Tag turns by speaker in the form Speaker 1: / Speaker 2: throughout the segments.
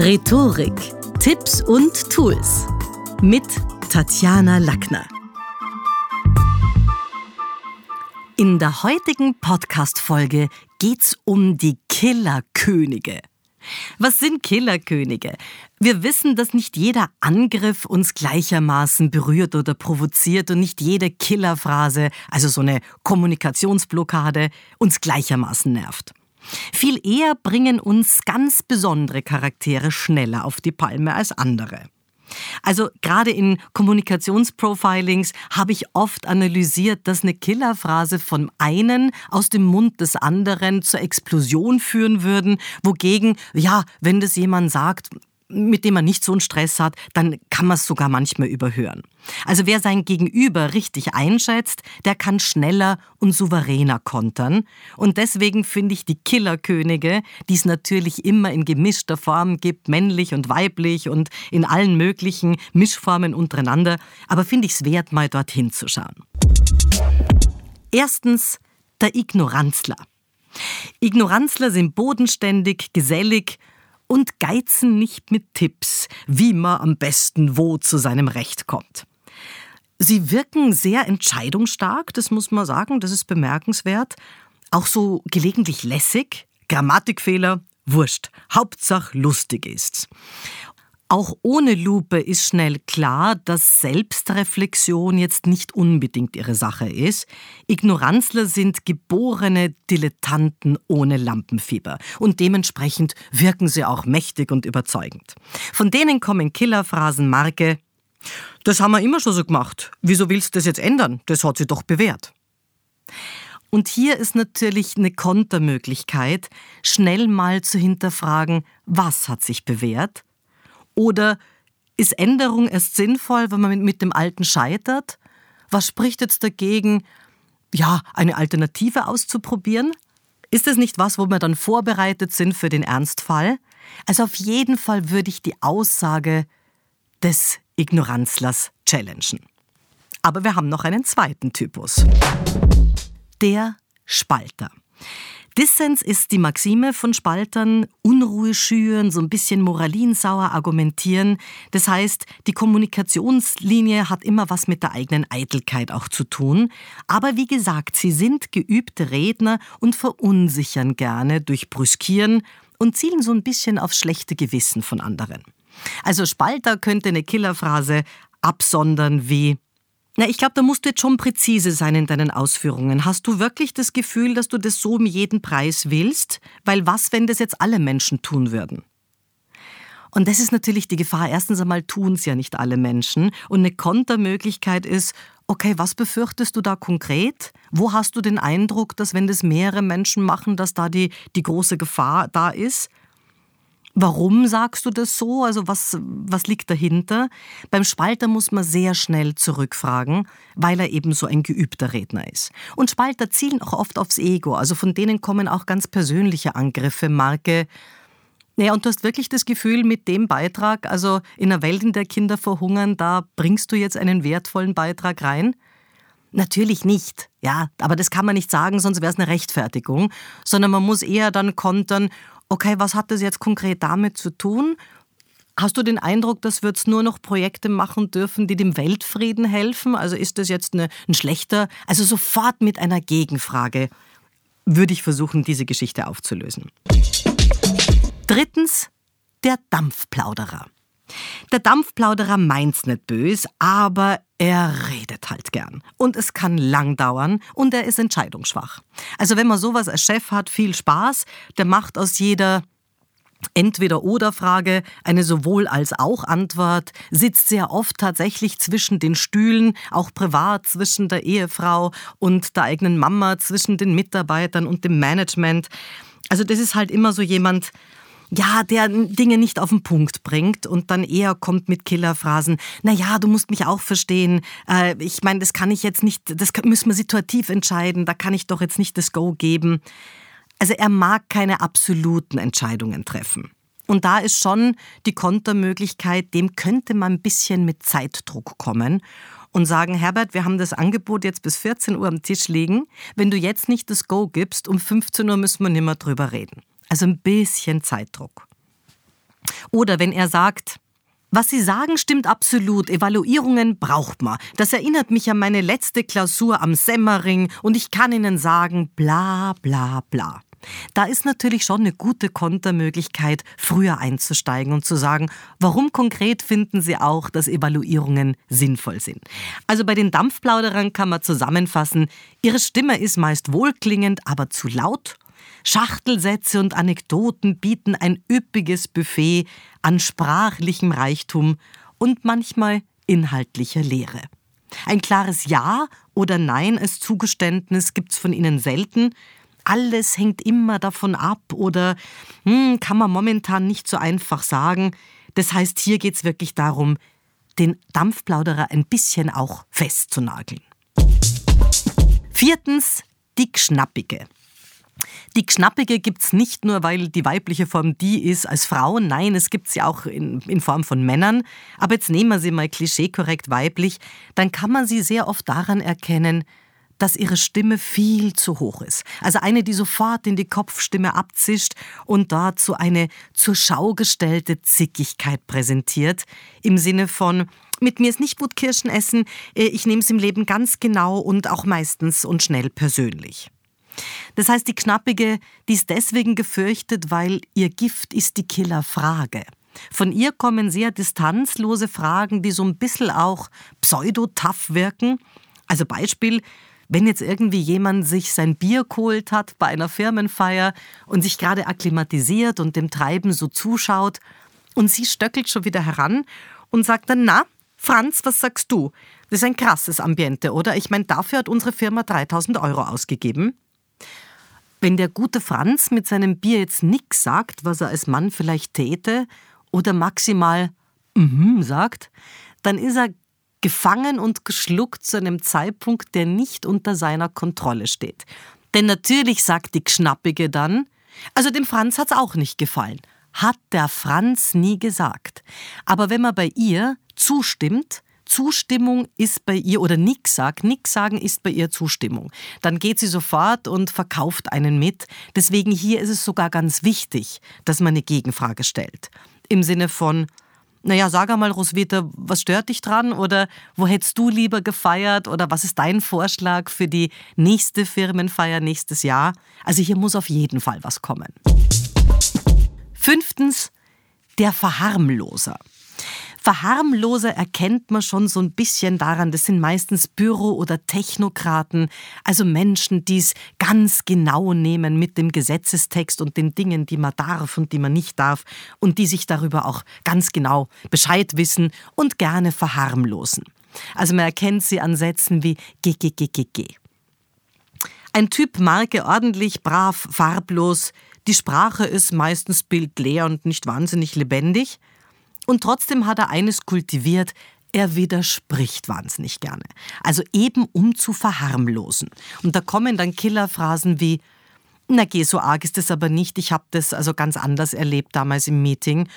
Speaker 1: Rhetorik, Tipps und Tools mit Tatjana Lackner. In der heutigen Podcast-Folge geht's um die Killerkönige. Was sind Killerkönige? Wir wissen, dass nicht jeder Angriff uns gleichermaßen berührt oder provoziert und nicht jede Killerphrase, also so eine Kommunikationsblockade, uns gleichermaßen nervt. Viel eher bringen uns ganz besondere Charaktere schneller auf die Palme als andere. Also gerade in Kommunikationsprofilings habe ich oft analysiert, dass eine Killerphrase von einen aus dem Mund des anderen zur Explosion führen würden, wogegen, ja, wenn das jemand sagt, mit dem man nicht so einen Stress hat, dann kann man es sogar manchmal überhören. Also wer sein Gegenüber richtig einschätzt, der kann schneller und souveräner kontern. Und deswegen finde ich die Killerkönige, die es natürlich immer in gemischter Form gibt, männlich und weiblich und in allen möglichen Mischformen untereinander, aber finde ich es wert, mal dorthin zu schauen. Erstens der Ignoranzler. Ignoranzler sind bodenständig, gesellig und geizen nicht mit Tipps, wie man am besten wo zu seinem Recht kommt. Sie wirken sehr entscheidungsstark, das muss man sagen, das ist bemerkenswert. Auch so gelegentlich lässig, Grammatikfehler, wurscht. Hauptsache lustig ist's. Auch ohne Lupe ist schnell klar, dass Selbstreflexion jetzt nicht unbedingt ihre Sache ist. Ignoranzler sind geborene Dilettanten ohne Lampenfieber und dementsprechend wirken sie auch mächtig und überzeugend. Von denen kommen Killerphrasen Marke Das haben wir immer schon so gemacht. Wieso willst du das jetzt ändern? Das hat sich doch bewährt. Und hier ist natürlich eine Kontermöglichkeit, schnell mal zu hinterfragen, was hat sich bewährt oder ist Änderung erst sinnvoll, wenn man mit dem Alten scheitert? Was spricht jetzt dagegen, ja, eine Alternative auszuprobieren? Ist es nicht was, wo wir dann vorbereitet sind für den Ernstfall? Also auf jeden Fall würde ich die Aussage des Ignoranzlers challengen. Aber wir haben noch einen zweiten Typus. Der Spalter. Dissens ist die Maxime von Spaltern, Unruhe schüren, so ein bisschen moralinsauer argumentieren. Das heißt, die Kommunikationslinie hat immer was mit der eigenen Eitelkeit auch zu tun. Aber wie gesagt, sie sind geübte Redner und verunsichern gerne durch Brüskieren und zielen so ein bisschen aufs schlechte Gewissen von anderen. Also Spalter könnte eine Killerphrase absondern wie na, ich glaube, da musst du jetzt schon präzise sein in deinen Ausführungen. Hast du wirklich das Gefühl, dass du das so um jeden Preis willst? Weil was, wenn das jetzt alle Menschen tun würden? Und das ist natürlich die Gefahr. Erstens einmal tun es ja nicht alle Menschen. Und eine Kontermöglichkeit ist, okay, was befürchtest du da konkret? Wo hast du den Eindruck, dass wenn das mehrere Menschen machen, dass da die, die große Gefahr da ist? Warum sagst du das so? Also was, was liegt dahinter? Beim Spalter muss man sehr schnell zurückfragen, weil er eben so ein geübter Redner ist. Und Spalter zielen auch oft aufs Ego, also von denen kommen auch ganz persönliche Angriffe, Marke. Naja, und du hast wirklich das Gefühl, mit dem Beitrag, also in einer Welt, in der Kinder verhungern, da bringst du jetzt einen wertvollen Beitrag rein? Natürlich nicht, ja, aber das kann man nicht sagen, sonst wäre es eine Rechtfertigung, sondern man muss eher dann kontern, okay, was hat das jetzt konkret damit zu tun? Hast du den Eindruck, dass wir jetzt nur noch Projekte machen dürfen, die dem Weltfrieden helfen? Also ist das jetzt eine, ein schlechter, also sofort mit einer Gegenfrage würde ich versuchen, diese Geschichte aufzulösen. Drittens, der Dampfplauderer. Der Dampfplauderer meint's nicht böse, aber er redet halt gern. Und es kann lang dauern und er ist entscheidungsschwach. Also wenn man sowas als Chef hat, viel Spaß, der macht aus jeder Entweder-Oder-Frage eine sowohl als auch Antwort, sitzt sehr oft tatsächlich zwischen den Stühlen, auch privat zwischen der Ehefrau und der eigenen Mama, zwischen den Mitarbeitern und dem Management. Also das ist halt immer so jemand, ja, der Dinge nicht auf den Punkt bringt und dann eher kommt mit Killerphrasen, na ja, du musst mich auch verstehen. Äh, ich meine, das kann ich jetzt nicht, das müssen wir situativ entscheiden, da kann ich doch jetzt nicht das Go geben. Also er mag keine absoluten Entscheidungen treffen. Und da ist schon die Kontermöglichkeit, dem könnte man ein bisschen mit Zeitdruck kommen und sagen, Herbert, wir haben das Angebot jetzt bis 14 Uhr am Tisch liegen. Wenn du jetzt nicht das Go gibst, um 15 Uhr müssen wir nicht mehr drüber reden. Also ein bisschen Zeitdruck. Oder wenn er sagt, was Sie sagen, stimmt absolut. Evaluierungen braucht man. Das erinnert mich an meine letzte Klausur am Semmering und ich kann Ihnen sagen, bla bla bla. Da ist natürlich schon eine gute Kontermöglichkeit, früher einzusteigen und zu sagen, warum konkret finden Sie auch, dass Evaluierungen sinnvoll sind. Also bei den Dampfplauderern kann man zusammenfassen, Ihre Stimme ist meist wohlklingend, aber zu laut. Schachtelsätze und Anekdoten bieten ein üppiges Buffet an sprachlichem Reichtum und manchmal inhaltlicher Lehre. Ein klares Ja oder Nein als Zugeständnis gibt's von Ihnen selten, alles hängt immer davon ab oder hm, kann man momentan nicht so einfach sagen. Das heißt, hier geht es wirklich darum, den Dampfplauderer ein bisschen auch festzunageln. Viertens, die Gschnappige. Die Gschnappige gibt es nicht nur, weil die weibliche Form die ist als Frau, nein, es gibt sie auch in, in Form von Männern. Aber jetzt nehmen wir sie mal klischeekorrekt weiblich, dann kann man sie sehr oft daran erkennen, dass ihre Stimme viel zu hoch ist. Also eine, die sofort in die Kopfstimme abzischt und dazu eine zur Schau gestellte Zickigkeit präsentiert. Im Sinne von, mit mir ist nicht gut Kirschen essen, äh, ich nehme es im Leben ganz genau und auch meistens und schnell persönlich. Das heißt, die Knappige, die ist deswegen gefürchtet, weil ihr Gift ist die Killerfrage. Von ihr kommen sehr distanzlose Fragen, die so ein bisschen auch pseudo-tough wirken. Also Beispiel, wenn jetzt irgendwie jemand sich sein Bier geholt hat bei einer Firmenfeier und sich gerade akklimatisiert und dem Treiben so zuschaut und sie stöckelt schon wieder heran und sagt dann, na, Franz, was sagst du? Das ist ein krasses Ambiente, oder? Ich meine, dafür hat unsere Firma 3000 Euro ausgegeben. Wenn der gute Franz mit seinem Bier jetzt nix sagt, was er als Mann vielleicht täte, oder maximal mhm sagt, dann ist er gefangen und geschluckt zu einem Zeitpunkt, der nicht unter seiner Kontrolle steht. Denn natürlich sagt die Gschnappige dann, also dem Franz hat's auch nicht gefallen. Hat der Franz nie gesagt. Aber wenn man bei ihr zustimmt, Zustimmung ist bei ihr oder nix sagt, nix sagen ist bei ihr Zustimmung. Dann geht sie sofort und verkauft einen mit. Deswegen hier ist es sogar ganz wichtig, dass man eine Gegenfrage stellt. Im Sinne von, naja, sag einmal, Roswitha, was stört dich dran? Oder wo hättest du lieber gefeiert? Oder was ist dein Vorschlag für die nächste Firmenfeier nächstes Jahr? Also hier muss auf jeden Fall was kommen. Fünftens, der Verharmloser. Verharmloser erkennt man schon so ein bisschen daran, das sind meistens Büro- oder Technokraten, also Menschen, die es ganz genau nehmen mit dem Gesetzestext und den Dingen, die man darf und die man nicht darf und die sich darüber auch ganz genau Bescheid wissen und gerne verharmlosen. Also man erkennt sie an Sätzen wie GGGGG. Ein Typ Marke ordentlich, brav, farblos. Die Sprache ist meistens bildleer und nicht wahnsinnig lebendig. Und trotzdem hat er eines kultiviert, er widerspricht wahnsinnig gerne. Also eben um zu verharmlosen. Und da kommen dann Killerphrasen wie, na geh, so arg ist es aber nicht, ich habe das also ganz anders erlebt damals im Meeting.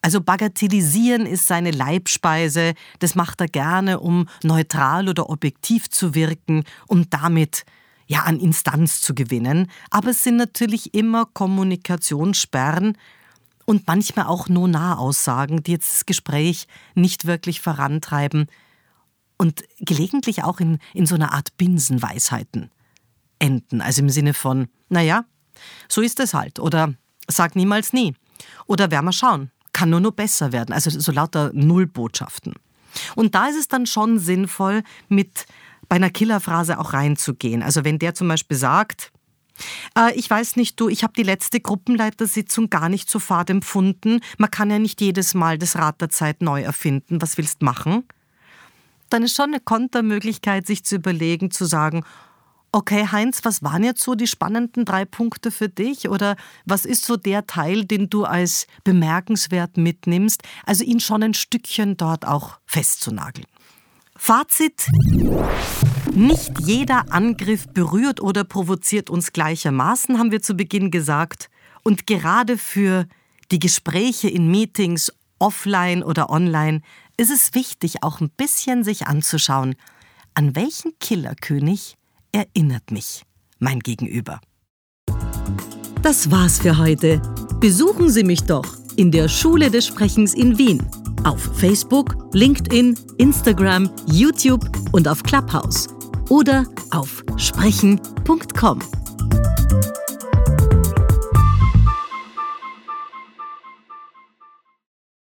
Speaker 1: Also bagatellisieren ist seine Leibspeise, das macht er gerne, um neutral oder objektiv zu wirken, um damit ja an Instanz zu gewinnen. Aber es sind natürlich immer Kommunikationssperren, und manchmal auch nur Nahaussagen, die jetzt das Gespräch nicht wirklich vorantreiben und gelegentlich auch in, in so einer Art Binsenweisheiten enden. Also im Sinne von, naja, so ist es halt. Oder sag niemals nie. Oder werden wir schauen. Kann nur noch besser werden. Also so lauter Nullbotschaften. Und da ist es dann schon sinnvoll, mit bei einer Killerphrase auch reinzugehen. Also wenn der zum Beispiel sagt, äh, ich weiß nicht, du, ich habe die letzte Gruppenleitersitzung gar nicht so fad empfunden. Man kann ja nicht jedes Mal das Rad der Zeit neu erfinden. Was willst machen? Dann ist schon eine Kontermöglichkeit, sich zu überlegen, zu sagen, Okay, Heinz, was waren jetzt so die spannenden drei Punkte für dich? Oder was ist so der Teil, den du als bemerkenswert mitnimmst? Also ihn schon ein Stückchen dort auch festzunageln. Fazit. Nicht jeder Angriff berührt oder provoziert uns gleichermaßen, haben wir zu Beginn gesagt. Und gerade für die Gespräche in Meetings, offline oder online, ist es wichtig, auch ein bisschen sich anzuschauen, an welchen Killerkönig erinnert mich mein Gegenüber.
Speaker 2: Das war's für heute. Besuchen Sie mich doch
Speaker 1: in der Schule des Sprechens in Wien. Auf Facebook, LinkedIn, Instagram, YouTube und auf Clubhouse. Oder auf sprechen.com.